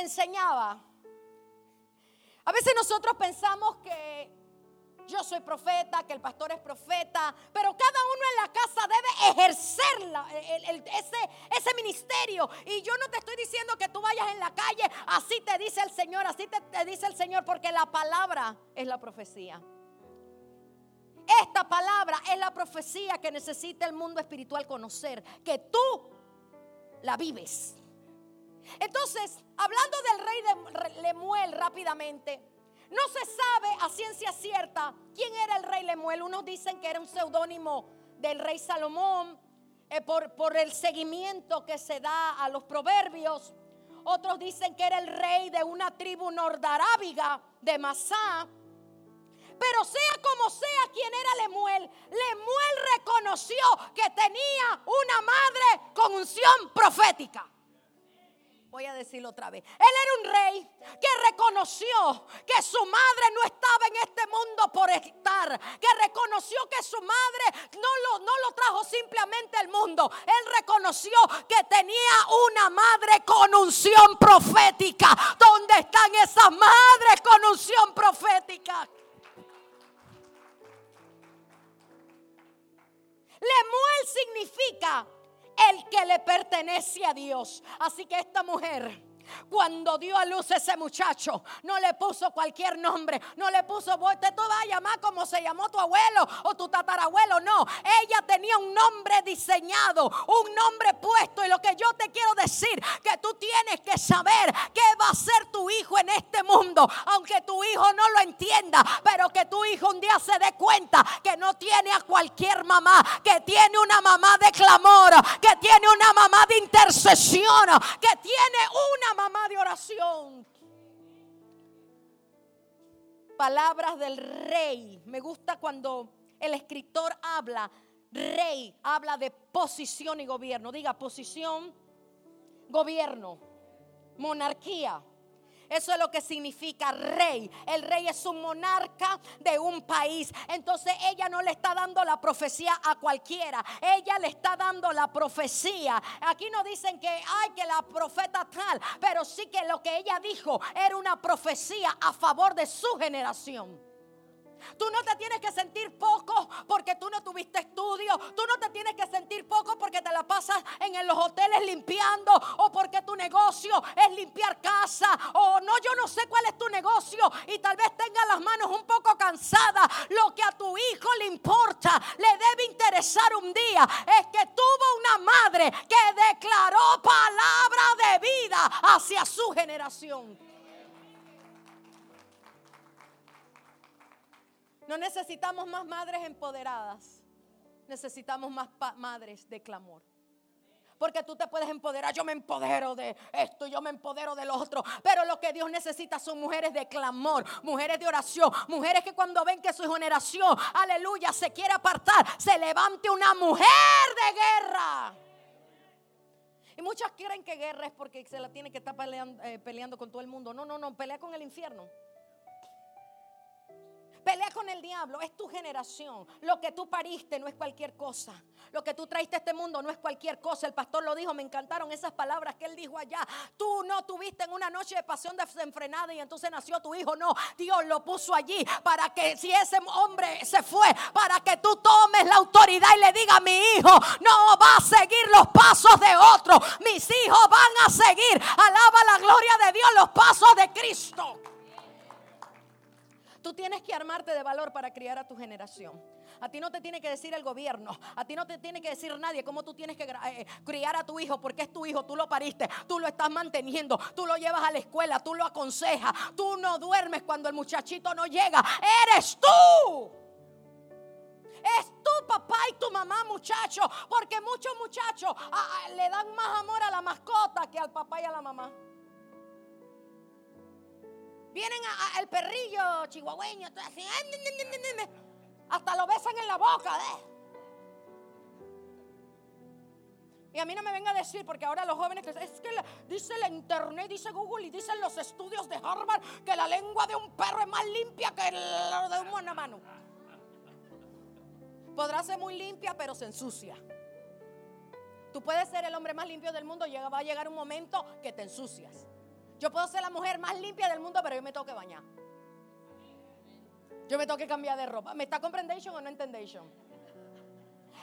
enseñaba. A veces nosotros pensamos que yo soy profeta, que el pastor es profeta, pero cada uno en la casa debe ejercer ese, ese ministerio. Y yo no te estoy diciendo que tú vayas en la calle, así te dice el Señor, así te dice el Señor, porque la palabra es la profecía. Esta palabra es la profecía que necesita el mundo espiritual conocer, que tú la vives. Entonces, hablando del rey de Lemuel rápidamente, no se sabe a ciencia cierta quién era el rey Lemuel. Unos dicen que era un seudónimo del rey Salomón eh, por, por el seguimiento que se da a los proverbios. Otros dicen que era el rey de una tribu nordarábiga de Masá. Pero sea como sea quien era Lemuel, Lemuel reconoció que tenía una madre con unción profética. Voy a decirlo otra vez. Él era un rey que reconoció que su madre no estaba en este mundo por estar. Que reconoció que su madre no lo, no lo trajo simplemente al mundo. Él reconoció que tenía una madre con unción profética. ¿Dónde están esas madres con unción profética? Lemuel significa el que le pertenece a Dios. Así que esta mujer cuando dio a luz ese muchacho, no le puso cualquier nombre, no le puso, te tú vas a llamar como se llamó tu abuelo o tu tatarabuelo, no. Ella tenía un nombre diseñado, un nombre puesto. Y lo que yo te quiero decir, que tú tienes que saber qué va a ser tu hijo en este mundo, aunque tu hijo no lo entienda, pero que tu hijo un día se dé cuenta que no tiene a cualquier mamá, que tiene una mamá de clamor, que tiene una mamá de intercesión, que tiene una mamá de oración. Palabras del rey. Me gusta cuando el escritor habla, rey, habla de posición y gobierno. Diga posición, gobierno, monarquía. Eso es lo que significa rey. El rey es un monarca de un país. Entonces ella no le está dando la profecía a cualquiera. Ella le está dando la profecía. Aquí no dicen que hay que la profeta tal, pero sí que lo que ella dijo era una profecía a favor de su generación. Tú no te tienes que sentir poco porque tú no tuviste estudio. Tú no te tienes que sentir poco porque te la pasas en los hoteles limpiando o porque tu negocio es limpiar casa o no, yo no sé cuál es tu negocio y tal vez tengas las manos un poco cansadas. Lo que a tu hijo le importa, le debe interesar un día es que tuvo una madre que declaró palabra de vida hacia su generación. No necesitamos más madres empoderadas. Necesitamos más madres de clamor. Porque tú te puedes empoderar. Yo me empodero de esto, yo me empodero del otro. Pero lo que Dios necesita son mujeres de clamor, mujeres de oración, mujeres que cuando ven que su generación, aleluya, se quiere apartar, se levante una mujer de guerra. Y muchas quieren que guerra es porque se la tiene que estar peleando, eh, peleando con todo el mundo. No, no, no, pelea con el infierno. Pelea con el diablo, es tu generación. Lo que tú pariste no es cualquier cosa. Lo que tú traiste a este mundo no es cualquier cosa. El pastor lo dijo, me encantaron esas palabras que él dijo allá. Tú no tuviste en una noche de pasión desenfrenada y entonces nació tu hijo. No, Dios lo puso allí para que si ese hombre se fue, para que tú tomes la autoridad y le diga a mi hijo, no va a seguir los pasos de otro. Mis hijos van a seguir, alaba la gloria de Dios, los pasos de Cristo. Tú tienes que armarte de valor para criar a tu generación. A ti no te tiene que decir el gobierno. A ti no te tiene que decir nadie cómo tú tienes que eh, criar a tu hijo porque es tu hijo. Tú lo pariste. Tú lo estás manteniendo. Tú lo llevas a la escuela. Tú lo aconsejas. Tú no duermes cuando el muchachito no llega. Eres tú. Es tu papá y tu mamá, muchacho. Porque muchos muchachos ah, ah, le dan más amor a la mascota que al papá y a la mamá. Vienen al perrillo chihuahueño, hasta lo besan en la boca. ¿eh? Y a mí no me venga a decir, porque ahora los jóvenes, es que dice la internet, dice Google y dicen los estudios de Harvard que la lengua de un perro es más limpia que la de un mano. Podrá ser muy limpia, pero se ensucia. Tú puedes ser el hombre más limpio del mundo, va a llegar un momento que te ensucias. Yo puedo ser la mujer más limpia del mundo, pero yo me tengo que bañar. Yo me tengo que cambiar de ropa. ¿Me está comprendiendo o no entendation?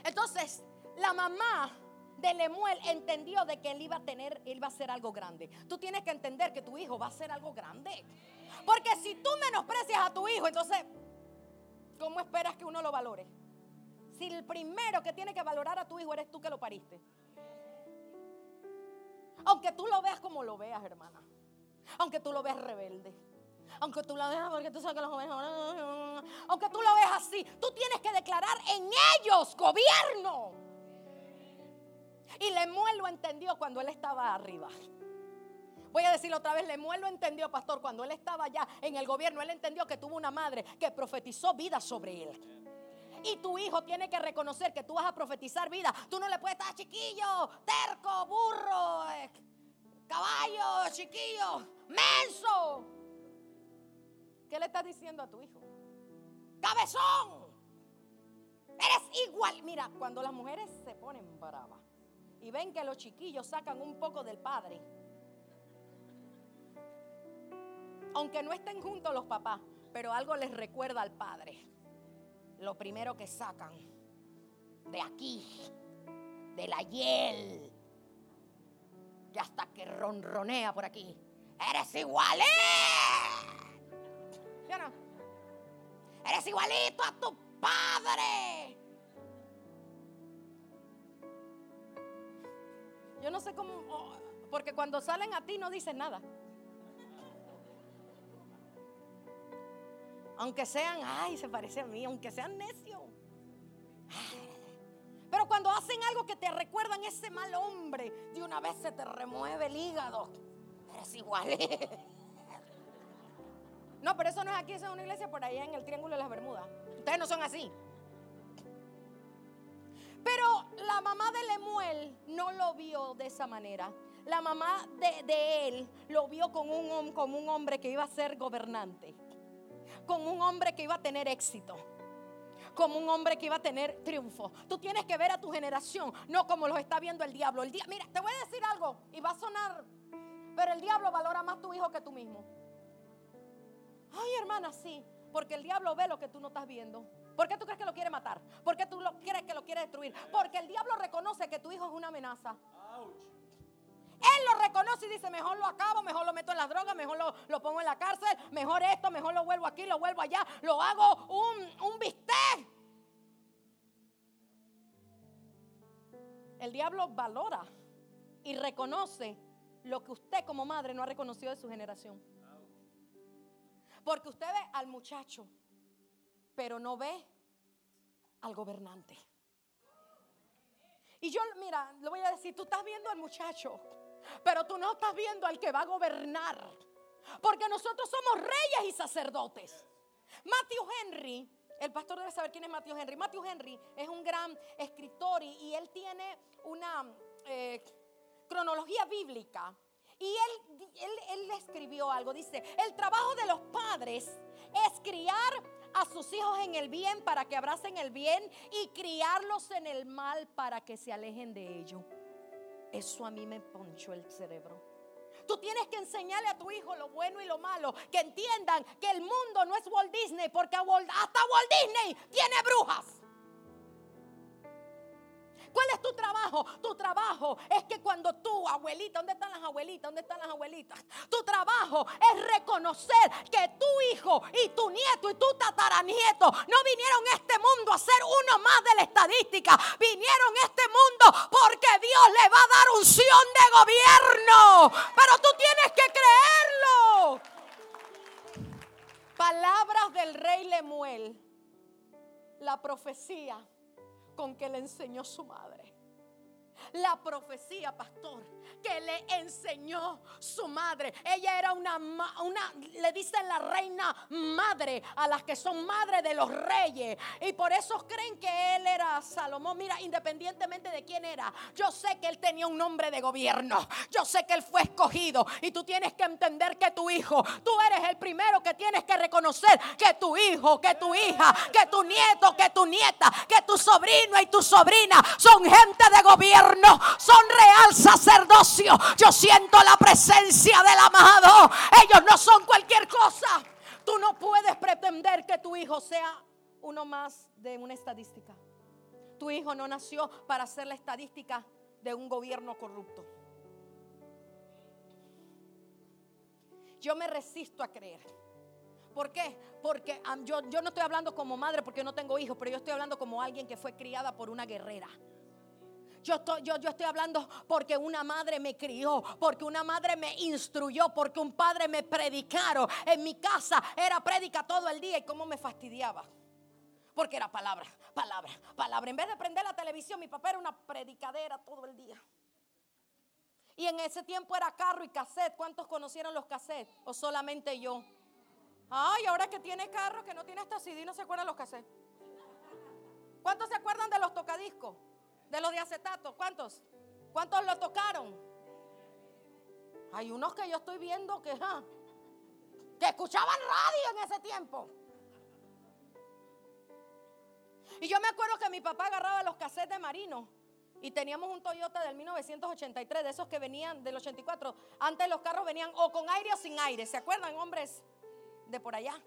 Entonces, la mamá de Lemuel entendió de que él iba a tener, él va a hacer algo grande. Tú tienes que entender que tu hijo va a hacer algo grande. Porque si tú menosprecias a tu hijo, entonces, ¿cómo esperas que uno lo valore? Si el primero que tiene que valorar a tu hijo eres tú que lo pariste. Aunque tú lo veas como lo veas, hermana. Aunque tú lo veas rebelde. Aunque tú lo veas porque tú sabes que los jóvenes. Aunque tú lo veas así, tú tienes que declarar en ellos gobierno. Y Lemuel lo entendió cuando él estaba arriba. Voy a decirlo otra vez, Lemuel lo entendió, pastor, cuando él estaba allá en el gobierno, él entendió que tuvo una madre que profetizó vida sobre él. Y tu hijo tiene que reconocer que tú vas a profetizar vida. Tú no le puedes estar chiquillo, terco, burro, eh, caballo, chiquillo, menso. ¿Qué le estás diciendo a tu hijo? Cabezón. Eres igual. Mira, cuando las mujeres se ponen bravas y ven que los chiquillos sacan un poco del padre, aunque no estén juntos los papás, pero algo les recuerda al padre lo primero que sacan de aquí, de la hiel, que hasta que ronronea por aquí, eres igualito. Eres igualito a tu padre. Yo no sé cómo, oh, porque cuando salen a ti no dicen nada. Aunque sean, ay, se parece a mí, aunque sean necios. Cuando hacen algo que te recuerdan ese mal hombre, de una vez se te remueve el hígado. Eres igual. No, pero eso no es aquí, eso es una iglesia por allá en el Triángulo de las Bermudas. Ustedes no son así. Pero la mamá de Lemuel no lo vio de esa manera. La mamá de, él lo vio como un, como un hombre que iba a ser gobernante como un hombre que iba a tener éxito como un hombre que iba a tener triunfo. Tú tienes que ver a tu generación, no como los está viendo el diablo. El mira, te voy a decir algo y va a sonar, pero el diablo valora más tu hijo que tú mismo. Ay, hermana, sí, porque el diablo ve lo que tú no estás viendo. ¿Por qué tú crees que lo quiere matar? ¿Por qué tú lo crees que lo quiere destruir? Porque el diablo reconoce que tu hijo es una amenaza. Y dice, mejor lo acabo, mejor lo meto en las drogas, mejor lo, pongo en la cárcel, mejor esto, mejor lo vuelvo aquí, lo vuelvo allá, lo hago un, un bistec. El diablo valora y reconoce lo que usted como madre no ha reconocido de su generación. Porque usted ve al muchacho, pero no ve al gobernante. Y yo, mira, le voy a decir, tú estás viendo al muchacho, pero tú no estás viendo al que va a gobernar. Porque nosotros somos reyes y sacerdotes. Matthew Henry, el pastor debe saber quién es Matthew Henry. Matthew Henry es un gran escritor y, él tiene una eh, cronología bíblica. Y él, él, él escribió algo, dice, el trabajo de los padres es criar a sus hijos en el bien para que abracen el bien y criarlos en el mal para que se alejen de ello. Eso a mí me ponchó el cerebro. Tú tienes que enseñarle a tu hijo lo bueno y lo malo. Que entiendan que el mundo no es Walt Disney, porque hasta Walt Disney tiene brujas. ¿Cuál es tu trabajo? Tu trabajo es que cuando tú, abuelita, ¿dónde están las abuelitas? ¿Dónde están las abuelitas? Tu trabajo es reconocer que tu hijo y tu nieto y tu tataranieto no vinieron a este mundo a ser uno más de la estadística. Vinieron a este mundo porque Dios le va a dar unción de gobierno. Pero tú tienes que creerlo. Palabras del rey Lemuel. La profecía con que le enseñó su madre. La profecía, pastor, que le enseñó su madre. Ella era una, una, le dicen la reina madre a las que son madre de los reyes. Y por eso creen que él era Salomón. Mira, independientemente de quién era, yo sé que él tenía un nombre de gobierno. Yo sé que él fue escogido. Y tú tienes que entender que tu hijo, tú eres el primero que tienes que reconocer que tu hijo, que tu hija, que tu nieto, que tu nieta, que tu sobrino y tu sobrina son gente de son real sacerdocio. Yo siento la presencia del amado. Ellos no son cualquier cosa. Tú no puedes pretender que tu hijo sea uno más de una estadística. Tu hijo no nació para ser la estadística de un gobierno corrupto. Yo me resisto a creer. ¿Por qué? Porque yo, yo no estoy hablando como madre porque no tengo hijos, pero yo estoy hablando como alguien que fue criada por una guerrera. Yo estoy, yo, yo estoy, hablando porque una madre me crió, porque una madre me instruyó, porque un padre me predicaron. En mi casa era prédica todo el día y cómo me fastidiaba. Porque era palabra, palabra, palabra. En vez de prender la televisión, mi papá era una predicadera todo el día. Y en ese tiempo era carro y cassette. ¿Cuántos conocieron los cassettes? ¿O solamente yo? Ay, ahora que tiene carro, que no tiene hasta CD, no se acuerdan los cassettes. ¿Cuántos se acuerdan de los tocadiscos? De los de acetato. ¿Cuántos? ¿Cuántos lo tocaron? Hay unos que yo estoy viendo que, que escuchaban radio en ese tiempo. Y yo me acuerdo que mi papá agarraba los cassettes de Marino y teníamos un Toyota del 1983, de esos que venían del 84. Antes los carros venían o con aire o sin aire. ¿Se acuerdan, hombres de por allá?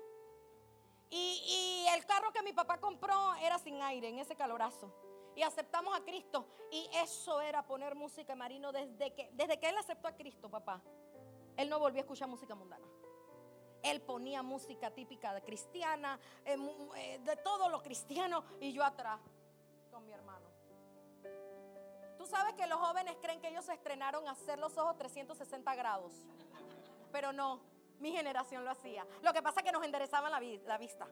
Y, el carro que mi papá compró era sin aire, en ese calorazo. Y aceptamos a Cristo. Y eso era poner música marino desde que, desde que él aceptó a Cristo, papá. Él no volvió a escuchar música mundana. Él ponía música típica de cristiana, eh, eh, de todo lo cristiano, y yo atrás con mi hermano. Tú sabes que los jóvenes creen que ellos se estrenaron a hacer los ojos 360 grados. Pero no, mi generación lo hacía. Lo que pasa es que nos enderezaban la, la vista.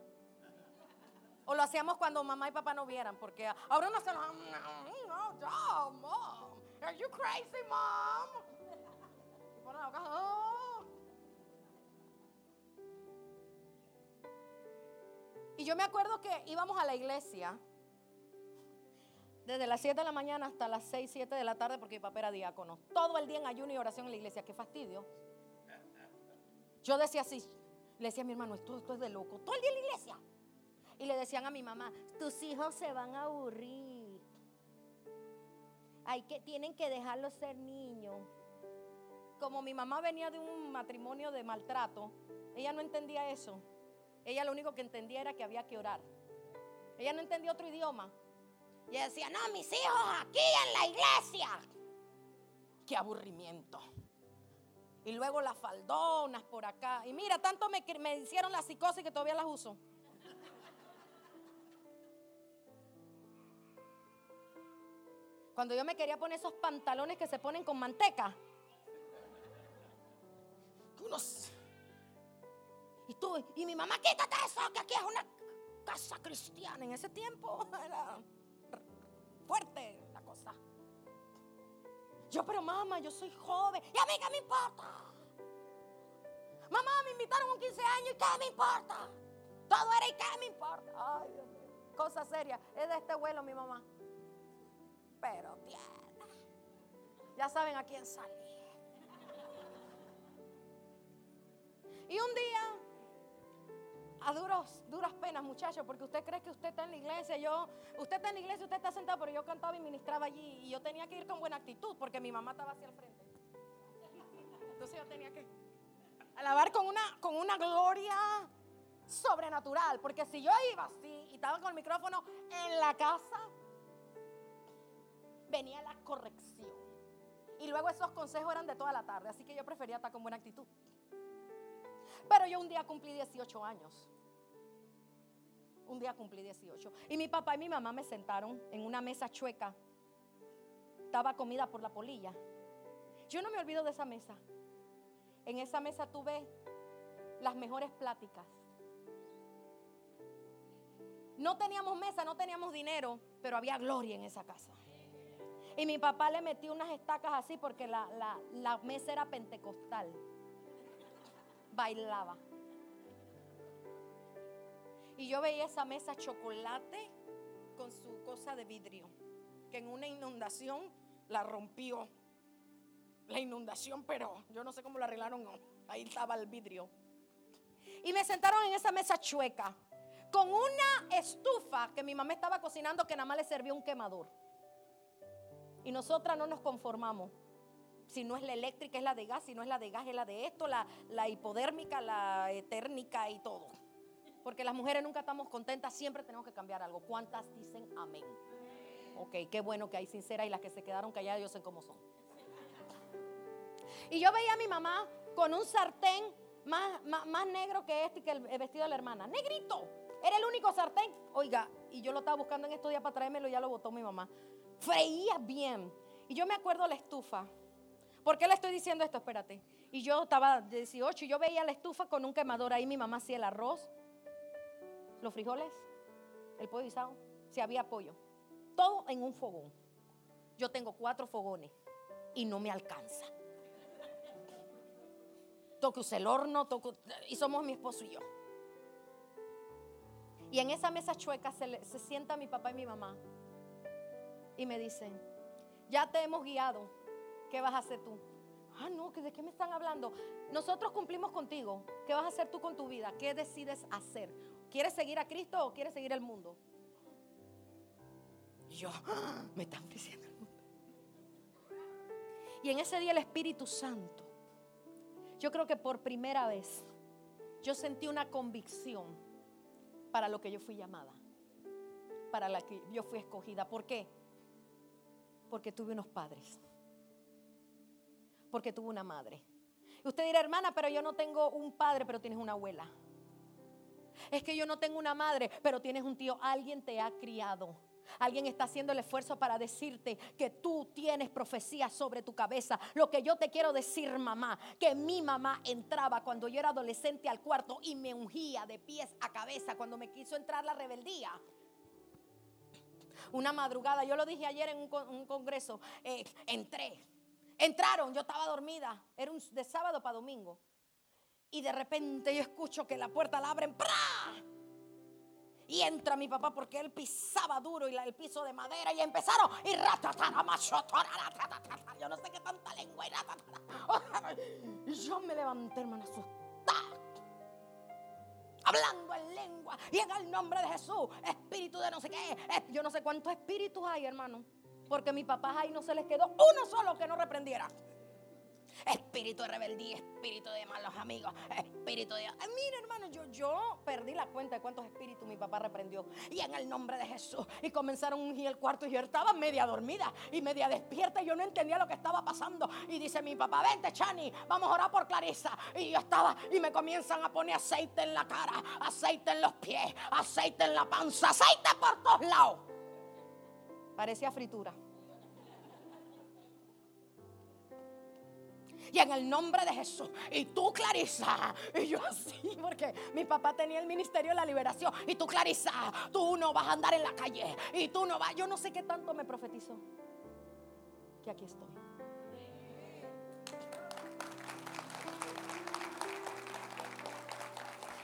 O lo hacíamos cuando mamá y papá no vieran, porque ahora no se nos... No, mom. Are you crazy, mom? Y ponen la oh". Y yo me acuerdo que íbamos a la iglesia desde las 7 de la mañana hasta las 6, 7 de la tarde porque mi papá era diácono. Todo el día en ayuno y oración en la iglesia. Qué fastidio. Yo decía así, le decía a mi hermano, esto, esto es de loco. Todo el día en la iglesia. Y le decían a mi mamá, tus hijos se van a aburrir. Hay que, tienen que dejarlos ser niños. Como mi mamá venía de un matrimonio de maltrato, ella no entendía eso. Ella lo único que entendía era que había que orar. Ella no entendía otro idioma. Y decía, no, mis hijos aquí en la iglesia. Qué aburrimiento. Y luego las faldonas por acá. Y mira, tanto me, me hicieron la psicosis que todavía las uso. Cuando yo me quería poner esos pantalones que se ponen con manteca. Unos. Y tú, y mi mamá, quítate eso, que aquí es una casa cristiana. En ese tiempo era fuerte la cosa. Yo, pero mamá, yo soy joven. ¿Y a mí qué me importa? Mamá, me invitaron a un 15 años y qué me importa. Todo era y qué me importa. Ay, Dios mío. Cosa seria. Es de este vuelo mi mamá. Pero tierna. Ya saben a quién salir. Y un día a duros, duras penas, muchachos, porque usted cree que usted está en la iglesia. Yo, usted está en la iglesia, usted está sentado, pero yo cantaba y ministraba allí. Y yo tenía que ir con buena actitud, porque mi mamá estaba hacia el frente. Entonces yo tenía que alabar con una, con una gloria sobrenatural. Porque si yo iba así y estaba con el micrófono en la casa, venía la corrección. Y luego esos consejos eran de toda la tarde. Así que yo prefería estar con buena actitud. Pero yo un día cumplí 18 años. Un día cumplí 18. Y mi papá y mi mamá me sentaron en una mesa chueca. Estaba comida por la polilla. Yo no me olvido de esa mesa. En esa mesa tuve las mejores pláticas. No teníamos mesa, no teníamos dinero, pero había gloria en esa casa. Y mi papá le metió unas estacas así porque la, la mesa era pentecostal bailaba. Y yo veía esa mesa chocolate con su cosa de vidrio, que en una inundación la rompió. La inundación, pero yo no sé cómo lo arreglaron. Ahí estaba el vidrio. Y me sentaron en esa mesa chueca, con una estufa que mi mamá estaba cocinando que nada más le servía un quemador. Y nosotras no nos conformamos. Si no es la eléctrica, es la de gas. Si no es la de gas, es la de esto, la, la hipodérmica, la etérnica y todo. Porque las mujeres nunca estamos contentas, siempre tenemos que cambiar algo. ¿Cuántas dicen amén? Ok, qué bueno que hay sinceras y las que se quedaron calladas, yo sé cómo son. Y yo veía a mi mamá con un sartén más, más, negro que este que el, vestido de la hermana. Negrito. Era el único sartén. Oiga, y yo lo estaba buscando en estos días para traérmelo ya lo botó mi mamá. Freía bien. Y yo me acuerdo la estufa. ¿Por qué le estoy diciendo esto? Espérate. Y yo estaba 18 y yo veía la estufa con un quemador ahí. Mi mamá hacía el arroz, los frijoles, el pollo guisado, si había pollo. Todo en un fogón. Yo tengo cuatro fogones y no me alcanza. Toco el horno, toco, y somos mi esposo y yo. Y en esa mesa chueca se, se sienta mi papá y mi mamá y me dicen, ya te hemos guiado, ¿qué vas a hacer tú? Ah, no, ¿de qué me están hablando? Nosotros cumplimos contigo. ¿Qué vas a hacer tú con tu vida? ¿Qué decides hacer? ¿Quieres seguir a Cristo o quieres seguir el mundo? Yo, ¡ah! me están diciendo el mundo. Y en ese día el Espíritu Santo, yo creo que por primera vez, yo sentí una convicción para lo que yo fui llamada, para la que yo fui escogida. ¿Por qué? Porque tuve unos padres porque tuvo una madre. Usted dirá, hermana, pero yo no tengo un padre, pero tienes una abuela. Es que yo no tengo una madre, pero tienes un tío. Alguien te ha criado. Alguien está haciendo el esfuerzo para decirte que tú tienes profecía sobre tu cabeza. Lo que yo te quiero decir, mamá, que mi mamá entraba cuando yo era adolescente al cuarto y me ungía de pies a cabeza cuando me quiso entrar la rebeldía. Una madrugada, yo lo dije ayer en un, congreso, eh, entré. Entraron, yo estaba dormida, era un, de sábado para domingo. Y de repente yo escucho que la puerta la abren. Y entra mi papá porque él pisaba duro y el piso de madera y empezaron y yo no sé qué tanta lengua y yo me levanté hermano asustada hablando en lengua y en el nombre de Jesús espíritu de no sé qué yo no sé cuántos espíritus hay hermano porque a mi papá ahí no se les quedó uno solo que no reprendiera. Espíritu de rebeldía, espíritu de malos amigos, espíritu de... mira hermano, yo, yo perdí la cuenta de cuántos espíritus mi papá reprendió. Y en el nombre de Jesús. Y comenzaron a ungir el cuarto y yo estaba media dormida y media despierta y yo no entendía lo que estaba pasando. Y dice mi papá, vente Chani, vamos a orar por Clarisa. Y yo estaba y me comienzan a poner aceite en la cara, aceite en los pies, aceite en la panza, aceite por todos lados. Parecía fritura. Y en el nombre de Jesús. Y tú, Clarisa. Y yo así, porque mi papá tenía el ministerio de la liberación. Y tú, Clarisa, tú no vas a andar en la calle. Y tú no vas. Yo no sé qué tanto me profetizó. Que aquí estoy.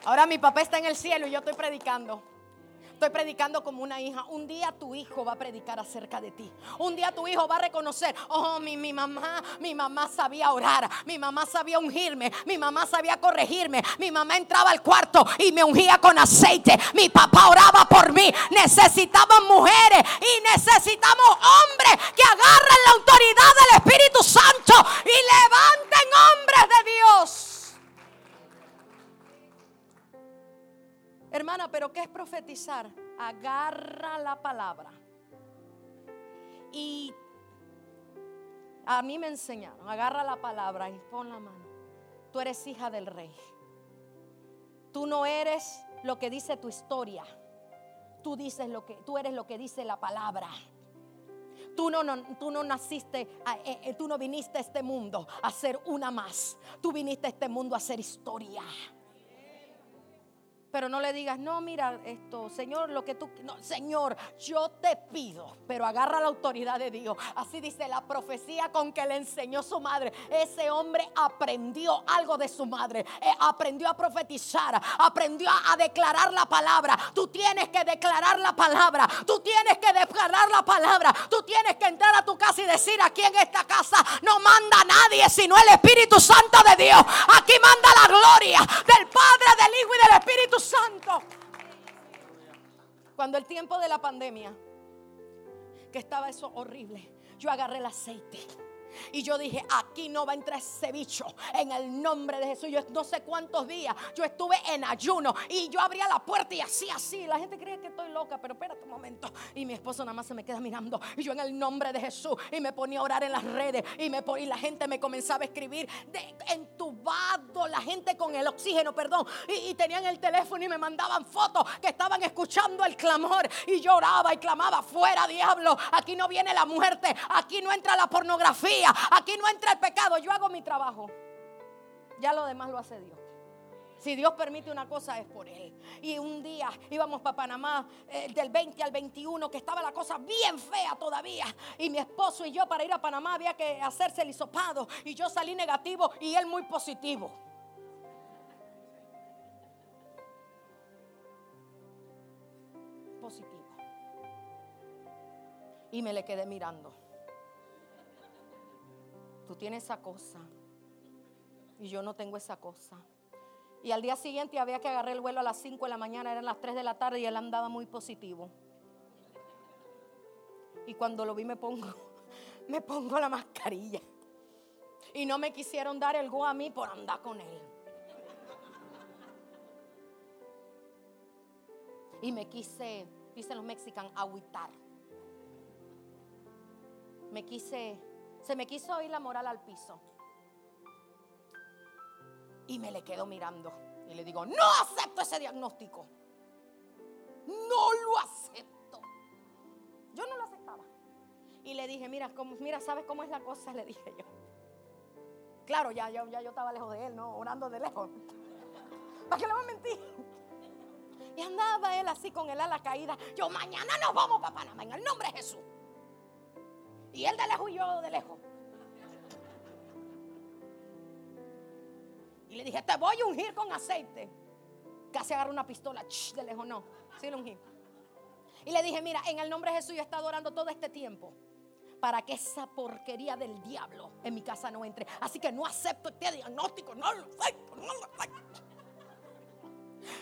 Ahora mi papá está en el cielo y yo estoy predicando. Estoy predicando como una hija. Un día tu hijo va a predicar acerca de ti. Un día tu hijo va a reconocer, oh, mi, mi mamá, mi mamá sabía orar, mi mamá sabía ungirme, mi mamá sabía corregirme, mi mamá entraba al cuarto y me ungía con aceite. Mi papá oraba por mí. Necesitamos mujeres y necesitamos hombres que agarren la autoridad del Espíritu Santo y levanten Hermana, pero ¿qué es profetizar? Agarra la palabra. Y a mí me enseñaron, agarra la palabra y pon la mano. Tú eres hija del rey. Tú no eres lo que dice tu historia. Tú dices lo que tú eres lo que dice la palabra. Tú no, tú no naciste, eh, eh, tú no viniste a este mundo a ser una más. Tú viniste a este mundo a hacer historia. Pero no le digas, no, mira esto, Señor, lo que tú, no, Señor, yo te pido, pero agarra la autoridad de Dios. Así dice la profecía con que le enseñó su madre. Ese hombre aprendió algo de su madre, eh, aprendió a profetizar, aprendió a, declarar la palabra. Tú tienes que declarar la palabra, tú tienes que declarar la palabra, tú tienes que entrar a tu casa y decir, aquí en esta casa no manda nadie sino el Espíritu Santo de Dios. Aquí manda la gloria del Padre, del Hijo y del Espíritu Santo. Cuando el tiempo de la pandemia, que estaba eso horrible, yo agarré el aceite. Y yo dije, aquí no va a entrar ese bicho en el nombre de Jesús. Yo no sé cuántos días yo estuve en ayuno y yo abría la puerta y así, así. La gente cree que estoy loca, pero espérate un momento. Y mi esposo nada más se me queda mirando. Y yo en el nombre de Jesús y me ponía a orar en las redes y, la gente me comenzaba a escribir entubado, la gente con el oxígeno, perdón. Y tenían el teléfono y me mandaban fotos que estaban escuchando el clamor. Y lloraba y clamaba, fuera diablo, aquí no viene la muerte, aquí no entra la pornografía Aquí no entra el pecado. Yo hago mi trabajo. Ya lo demás lo hace Dios. Si Dios permite una cosa es por Él. Y un día íbamos para Panamá eh, del 20 al 21, que estaba la cosa bien fea todavía. Y mi esposo y yo para ir a Panamá había que hacerse el hisopado. Y yo salí negativo y él muy positivo. Positivo. Y me le quedé mirando. Tú tienes esa cosa. Y yo no tengo esa cosa. Y al día siguiente había que agarrar el vuelo a las 5 de la mañana, eran las 3 de la tarde y él andaba muy positivo. Y cuando lo vi me pongo, me pongo la mascarilla. Y no me quisieron dar el go a mí por andar con él. Y me quise, dicen los mexicanos, agüitar. Me quise se me quiso ir la moral al piso. Y me le quedo mirando. Y le digo, no acepto ese diagnóstico. No lo acepto. Yo no lo aceptaba. Y le dije, mira, mira, ¿sabes cómo es la cosa? Le dije yo. Claro, ya, ya, ya yo estaba lejos de él, ¿no? Orando de lejos. ¿Para qué le voy a mentir? Y andaba él así con el ala caída. Yo, mañana nos vamos para Panamá en el nombre de Jesús. Y él de lejos y yo de lejos. Y le dije, te voy a ungir con aceite. Casi agarró una pistola. de lejos no. Sí lo ungí. Y le dije, mira, en el nombre de Jesús yo he estado orando todo este tiempo para que esa porquería del diablo en mi casa no entre. Así que no acepto este diagnóstico, no lo acepto, no lo acepto.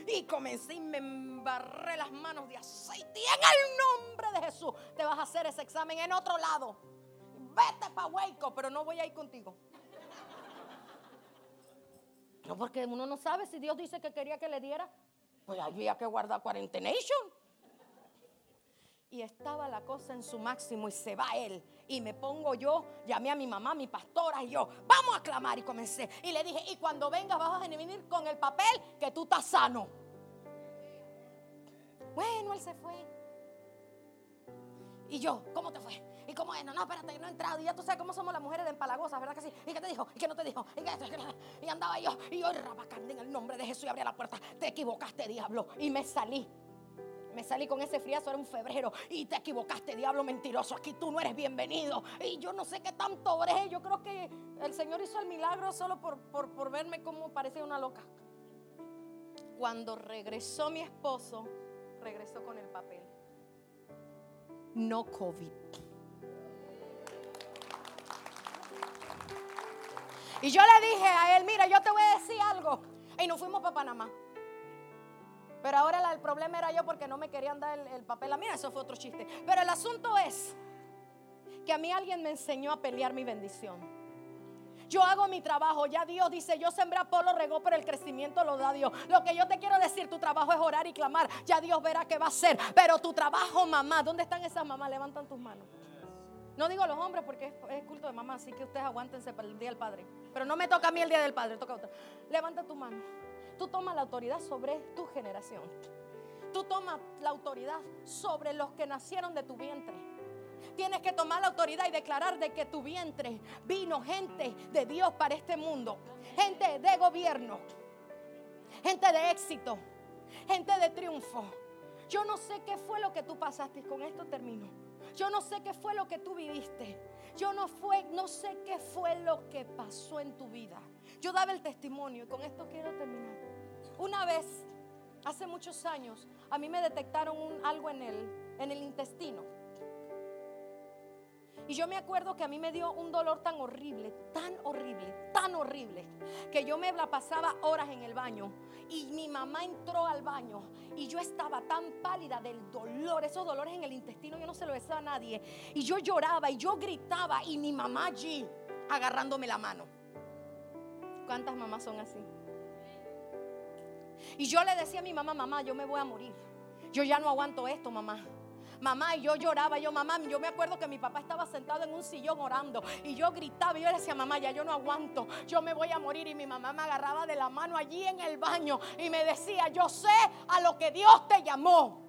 Y comencé y me embarré las manos de aceite. Y en el nombre de Jesús te vas a hacer ese examen en otro lado. Vete para Hueco, pero no voy a ir contigo. No, porque uno no sabe si Dios dice que quería que le diera. Pues había que guardar cuarentenation. Y estaba la cosa en su máximo y se va él. Y me pongo yo, llamé a mi mamá, mi pastora y yo, vamos a clamar. Y comencé. Y le dije, y cuando vengas vas a venir con el papel que tú estás sano. Bueno, él se fue. Y yo, ¿cómo te fue? Y como, no, no, espérate, no he entrado. Y ya tú sabes cómo somos las mujeres de empalagosas, ¿verdad que sí? ¿Y qué te dijo? ¿Y qué no te dijo? ¿Y, y andaba yo, y yo, rabacande en el nombre de Jesús y abría la puerta. Te equivocaste, diablo. Y me salí. Me salí con ese friazo, era un febrero. Y te equivocaste, diablo mentiroso. Aquí tú no eres bienvenido. Y yo no sé qué tanto oré. Yo creo que el Señor hizo el milagro solo por, por, por verme como parecía una loca. Cuando regresó mi esposo, regresó con el papel. No COVID. Y yo le dije a él, mira, yo te voy a decir algo. Y nos fuimos para Panamá. Pero ahora el problema era yo porque no me querían dar el, papel a mí. Eso fue otro chiste. Pero el asunto es que a mí alguien me enseñó a pelear mi bendición. Yo hago mi trabajo, ya Dios dice, yo sembré a Polo, regó, pero el crecimiento lo da Dios. Lo que yo te quiero decir, tu trabajo es orar y clamar, ya Dios verá qué va a hacer. Pero tu trabajo, mamá, ¿dónde están esas mamás? Levantan tus manos. No digo los hombres porque es, culto de mamá, así que ustedes aguántense para el Día del Padre. Pero no me toca a mí el Día del Padre, toca a otro. Levanta tu mano. Tú tomas la autoridad sobre tu generación. Tú tomas la autoridad sobre los que nacieron de tu vientre. Tienes que tomar la autoridad y declarar de que tu vientre vino gente de Dios para este mundo. Gente de gobierno. Gente de éxito. Gente de triunfo. Yo no sé qué fue lo que tú pasaste. Con esto termino. Yo no sé qué fue lo que tú viviste. Yo no fue, no sé qué fue lo que pasó en tu vida. Yo daba el testimonio y con esto quiero terminar. Una vez, hace muchos años, a mí me detectaron algo en el, en el intestino. Y yo me acuerdo que a mí me dio un dolor tan horrible, tan horrible, tan horrible, que yo me la pasaba horas en el baño. Y mi mamá entró al baño y yo estaba tan pálida del dolor, esos dolores en el intestino, yo no se lo decía a nadie. Y yo lloraba y yo gritaba y mi mamá allí agarrándome la mano. ¿Cuántas mamás son así? Y yo le decía a mi mamá, mamá, yo me voy a morir. Yo ya no aguanto esto, mamá mamá, y yo lloraba, yo mamá, yo me acuerdo que mi papá estaba sentado en un sillón orando y yo gritaba y yo le decía, mamá, ya yo no aguanto, yo me voy a morir y mi mamá me agarraba de la mano allí en el baño y me decía, yo sé a lo que Dios te llamó.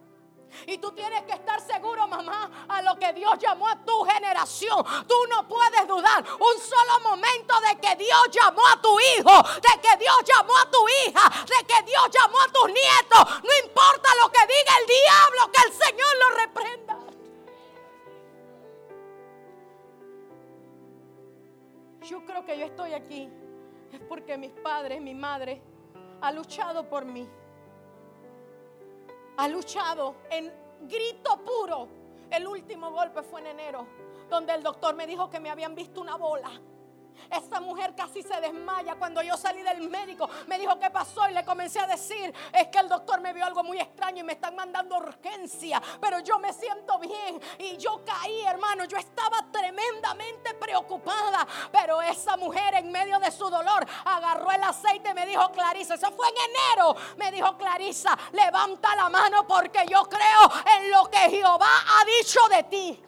Y tú tienes que estar seguro, mamá, a lo que Dios llamó a tu generación. Tú no puedes dudar un solo momento de que Dios llamó a tu hijo, de que Dios llamó a tu hija, de que Dios llamó a tus nietos. No importa lo que diga el diablo, que el Señor lo reprenda. Yo creo que yo estoy aquí es porque mis padres, mi madre, ha luchado por mí ha luchado en grito puro. El último golpe fue en enero, donde el doctor me dijo que me habían visto una bola. Esa mujer casi se desmaya cuando yo salí del médico. Me dijo qué pasó y le comencé a decir, es que el doctor me vio algo muy extraño y me están mandando urgencia, pero yo me siento bien y yo caí, hermano, yo estaba tremendamente preocupada, pero esa mujer en medio de su dolor agarró el aceite y me dijo, Clarisa, eso fue en enero, me dijo Clarisa, levanta la mano porque yo creo en lo que Jehová ha dicho de ti.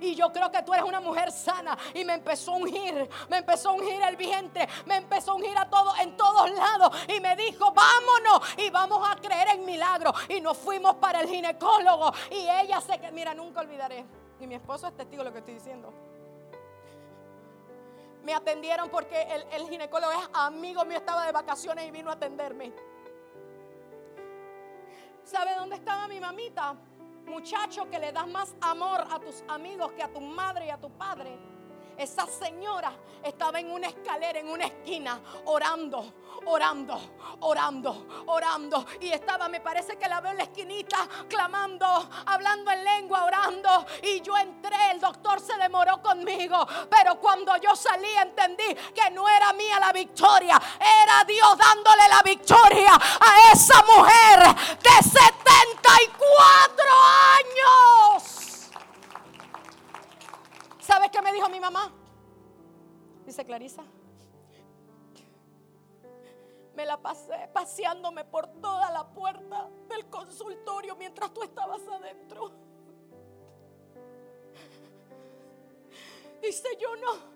Y yo creo que tú eres una mujer sana. Y me empezó a ungir, me empezó a ungir el vientre, me empezó a ungir a todo, en todos lados. Y me dijo, vámonos y vamos a creer en milagros. Y nos fuimos para el ginecólogo. Y ella se que, mira, nunca olvidaré. Y mi esposo es testigo de lo que estoy diciendo. Me atendieron porque el, el ginecólogo es amigo mío, estaba de vacaciones y vino a atenderme. ¿Sabe dónde estaba mi mamita? Muchacho que le das más amor a tus amigos que a tu madre y a tu padre. Esa señora estaba en una escalera, en una esquina, orando, orando, orando, orando. Y estaba, me parece que la veo en la esquinita, clamando, hablando en lengua, orando. Y yo entré, el doctor se demoró conmigo. Pero cuando yo salí entendí que no era mía la victoria, era Dios dándole la victoria a esa mujer de 74 años. ¿Sabes qué me dijo mi mamá? Dice Clarisa. Me la pasé paseándome por toda la puerta del consultorio mientras tú estabas adentro. Dice, yo no,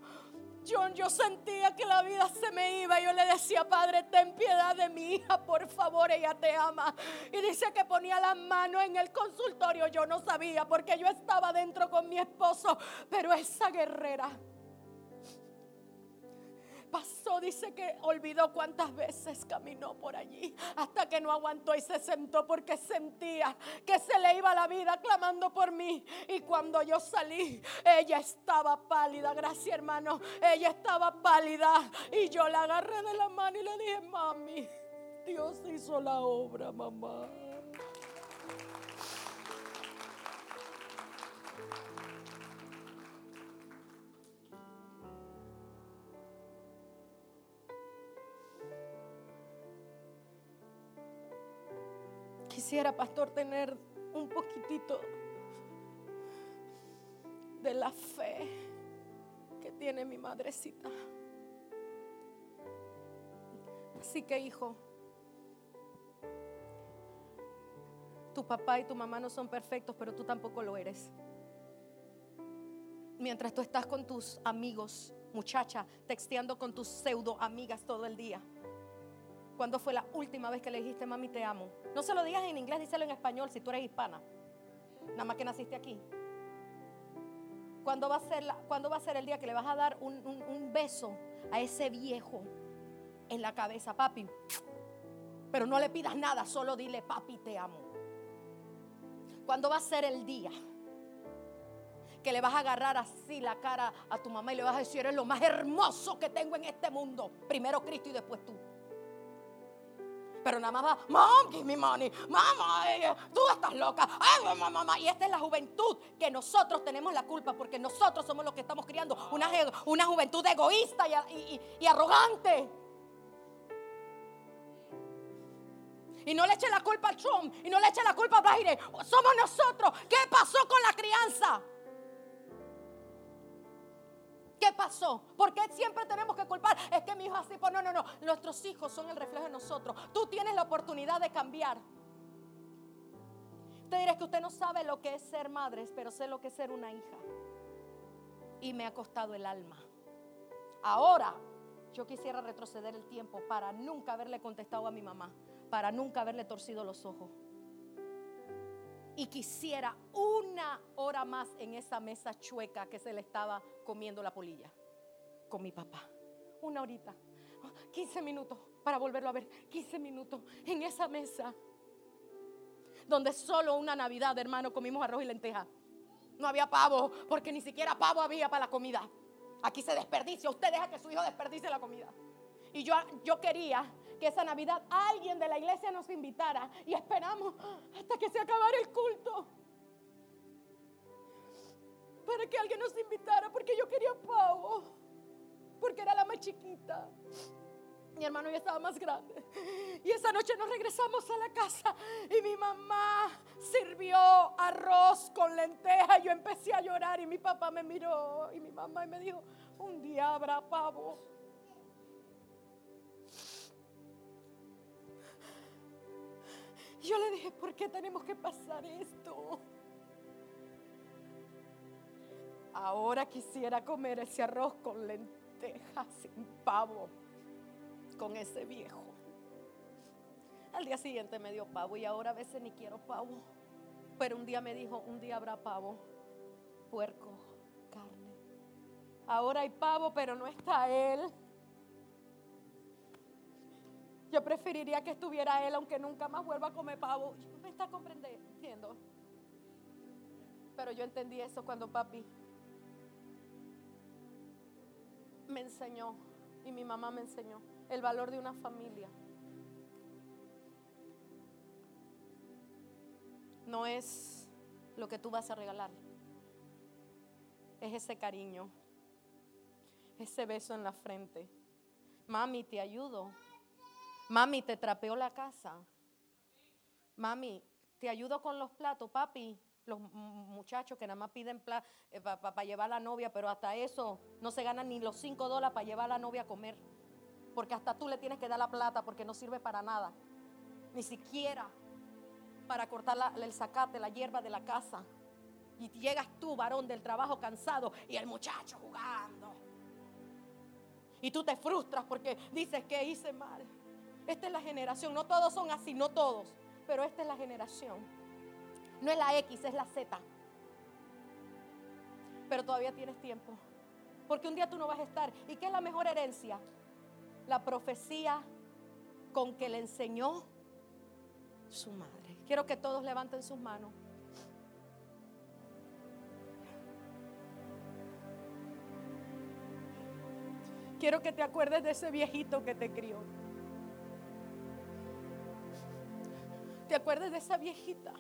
yo, sentía que la vida se me iba. Yo le decía, Padre, ten piedad de mi hija, por favor, ella te ama. Y dice que ponía la mano en el consultorio. Yo no sabía porque yo estaba dentro con mi esposo. Pero esa guerrera pasó, dice que olvidó cuántas veces caminó por allí, hasta que no aguantó y se sentó porque sentía que se le iba la vida clamando por mí. Y cuando yo salí, ella estaba pálida, gracias hermano, ella estaba pálida y yo la agarré de la mano y le dije, mami, Dios hizo la obra, mamá. Quisiera, pastor, tener un poquitito de la fe que tiene mi madrecita. Así que, hijo, tu papá y tu mamá no son perfectos, pero tú tampoco lo eres. Mientras tú estás con tus amigos, muchacha, texteando con tus pseudo amigas todo el día ¿Cuándo fue la última vez que le dijiste, mami, te amo? No se lo digas en inglés, díselo en español si tú eres hispana. Nada más que naciste aquí. ¿Cuándo va a ser, va a ser el día que le vas a dar un, un beso a ese viejo en la cabeza, papi? Pero no le pidas nada, solo dile, papi, te amo. ¿Cuándo va a ser el día? que le vas a agarrar así la cara a tu mamá y le vas a decir, eres lo más hermoso que tengo en este mundo. Primero Cristo y después tú. Pero nada más va, mom, give me money, mamá, tú estás loca, ay, mamá, Y esta es la juventud que nosotros tenemos la culpa porque nosotros somos los que estamos criando una, una juventud egoísta y, arrogante. Y no le eche la culpa al Trump y no le eche la culpa a Biden. Somos nosotros. ¿Qué pasó con la crianza? ¿Qué pasó? ¿Por qué siempre tenemos que culpar? Es que mi hijo así, pues no, no, no. Nuestros hijos son el reflejo de nosotros. Tú tienes la oportunidad de cambiar. Usted dirá que usted no sabe lo que es ser madre, pero sé lo que es ser una hija. Y me ha costado el alma. Ahora, yo quisiera retroceder el tiempo para nunca haberle contestado a mi mamá, para nunca haberle torcido los ojos. Y quisiera una hora más en esa mesa chueca que se le estaba comiendo la polilla con mi papá. Una horita. 15 minutos para volverlo a ver. 15 minutos en esa mesa. Donde solo una Navidad, hermano, comimos arroz y lenteja. No había pavo, porque ni siquiera pavo había para la comida. Aquí se desperdicia. Usted deja que su hijo desperdicie la comida. Y yo, yo quería que esa Navidad alguien de la iglesia nos invitara. Y esperamos que se acabara el culto para que alguien nos invitara porque yo quería pavo, porque era la más chiquita. Mi hermano ya estaba más grande. Y esa noche nos regresamos a la casa y mi mamá sirvió arroz con lenteja. Yo empecé a llorar y mi papá me miró y mi mamá y me dijo, un día habrá pavo. Yo le dije, ¿por qué tenemos que pasar esto? Ahora quisiera comer ese arroz con lentejas sin pavo, con ese viejo. Al día siguiente me dio pavo y ahora a veces ni quiero pavo. Pero un día me dijo, un día habrá pavo, puerco, carne. Ahora hay pavo, pero no está él. Yo preferiría que estuviera él, aunque nunca más vuelva a comer pavo. ¿Me está comprendiendo? Pero yo entendí eso cuando papi me enseñó y mi mamá me enseñó el valor de una familia. No es lo que tú vas a regalar, es ese cariño, ese beso en la frente. Mami, te ayudo. Mami, te trapeó la casa. Mami, te ayudo con los platos. Papi, los muchachos que nada más piden eh, para llevar a la novia, pero hasta eso no se ganan ni los 5 dólares para llevar a la novia a comer. Porque hasta tú le tienes que dar la plata porque no sirve para nada. Ni siquiera para cortar el zacate, la hierba de la casa. Y llegas tú, varón del trabajo cansado, y el muchacho jugando. Y tú te frustras porque dices que hice mal. Esta es la generación. No todos son así, no todos. Pero esta es la generación no es la X, es la Z. Pero todavía tienes tiempo. Porque un día tú no vas a estar. ¿Y qué es la mejor herencia? La profecía con que le enseñó su madre. Quiero que todos levanten sus manos. Quiero que te acuerdes de ese viejito que te crió. Te acuerdes de esa viejita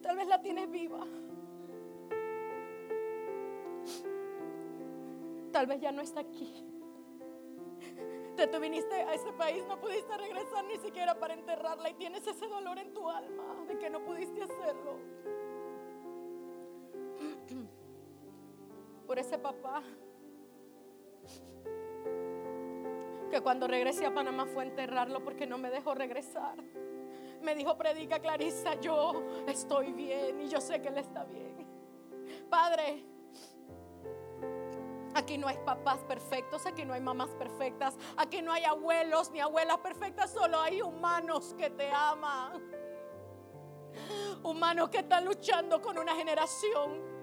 Tal vez la tienes viva. Tal vez ya no está aquí. Te tú viniste a ese país, no pudiste regresar ni siquiera para enterrarla y tienes ese dolor en tu alma de que no pudiste hacerlo. Por ese papá que cuando regresé a Panamá fue a enterrarlo porque no me dejó regresar me dijo, predica Clarisa, yo estoy bien y yo sé que él está bien. Padre, Aquí no hay papás perfectos, aquí no hay mamás perfectas, aquí no hay abuelos ni abuelas perfectas, solo hay humanos que te aman. Humanos que están luchando con una generación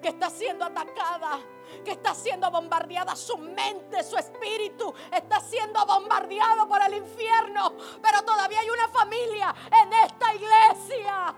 que está siendo atacada, que está siendo bombardeada su mente, su espíritu, está siendo bombardeado por el infierno. Pero todavía hay una familia en esta iglesia.